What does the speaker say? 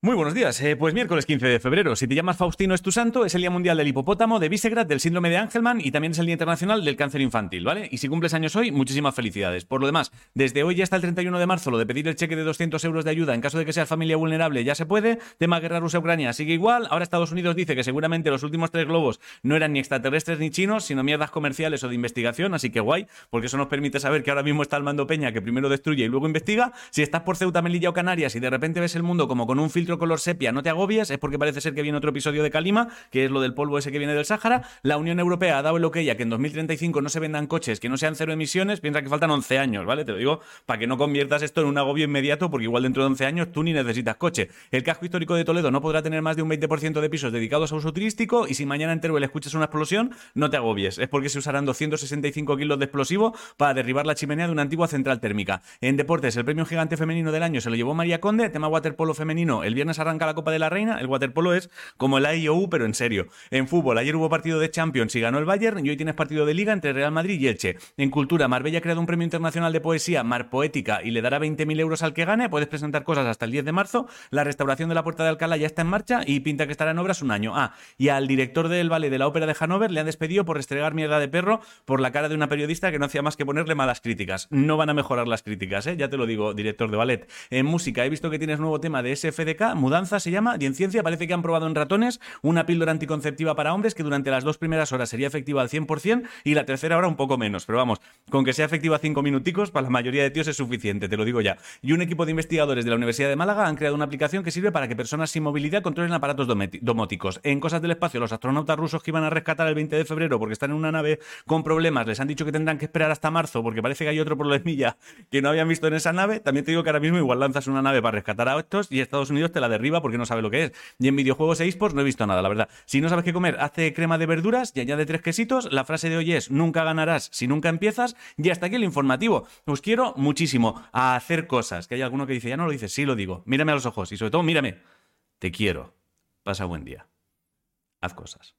Muy buenos días. Eh, pues miércoles 15 de febrero. Si te llamas Faustino es tu santo, es el Día Mundial del Hipopótamo, de Visegrad, del Síndrome de Angelman y también es el Día Internacional del Cáncer Infantil, ¿vale? Y si cumples años hoy, muchísimas felicidades. Por lo demás, desde hoy hasta el 31 de marzo, lo de pedir el cheque de 200 euros de ayuda en caso de que seas familia vulnerable ya se puede. Tema guerra Rusia-Ucrania sigue igual. Ahora Estados Unidos dice que seguramente los últimos tres globos no eran ni extraterrestres ni chinos, sino mierdas comerciales o de investigación, así que guay, porque eso nos permite saber que ahora mismo está el mando Peña que primero destruye y luego investiga. Si estás por Ceuta, Melilla o Canarias y de repente ves el mundo como con un filtro color sepia, no te agobias, es porque parece ser que viene otro episodio de Kalima, que es lo del polvo ese que viene del Sáhara. La Unión Europea ha dado el ok a que en 2035 no se vendan coches que no sean cero emisiones, piensa que faltan 11 años, ¿vale? Te lo digo para que no conviertas esto en un agobio inmediato, porque igual dentro de 11 años tú ni necesitas coche. El casco histórico de Toledo no podrá tener más de un 20% de pisos dedicados a uso turístico y si mañana en Teruel escuchas una explosión, no te agobies, es porque se usarán 265 kilos de explosivo para derribar la chimenea de una antigua central térmica. En deportes, el premio gigante femenino del año se lo llevó María Conde, tema waterpolo femenino, el viernes arranca la Copa de la Reina, el waterpolo polo es como el IOU, pero en serio. En fútbol, ayer hubo partido de Champions y ganó el Bayern y hoy tienes partido de Liga entre Real Madrid y Elche. En cultura, Marbella ha creado un premio internacional de poesía, Mar Poética, y le dará 20.000 euros al que gane. Puedes presentar cosas hasta el 10 de marzo. La restauración de la Puerta de Alcalá ya está en marcha y pinta que estará en obras un año. Ah, y al director del ballet de la Ópera de Hannover le han despedido por restregar mierda de perro por la cara de una periodista que no hacía más que ponerle malas críticas. No van a mejorar las críticas, ¿eh? ya te lo digo, director de ballet. En música, he visto que tienes nuevo tema de SFDK, Mudanza se llama, y en ciencia parece que han probado en ratones una píldora anticonceptiva para hombres que durante las dos primeras horas sería efectiva al 100% y la tercera hora un poco menos. Pero vamos, con que sea efectiva cinco minuticos, para la mayoría de tíos es suficiente, te lo digo ya. Y un equipo de investigadores de la Universidad de Málaga han creado una aplicación que sirve para que personas sin movilidad controlen aparatos domóticos. En cosas del espacio, los astronautas rusos que iban a rescatar el 20 de febrero porque están en una nave con problemas, les han dicho que tendrán que esperar hasta marzo porque parece que hay otro problemilla que no habían visto en esa nave. También te digo que ahora mismo igual lanzas una nave para rescatar a estos y Estados Unidos la derriba porque no sabe lo que es. Y en videojuegos e esports no he visto nada, la verdad. Si no sabes qué comer, hace crema de verduras y añade tres quesitos. La frase de hoy es, nunca ganarás si nunca empiezas. Y hasta aquí el informativo. Os quiero muchísimo a hacer cosas. Que hay alguno que dice, ya no lo dices, sí lo digo. Mírame a los ojos y sobre todo, mírame. Te quiero. Pasa buen día. Haz cosas.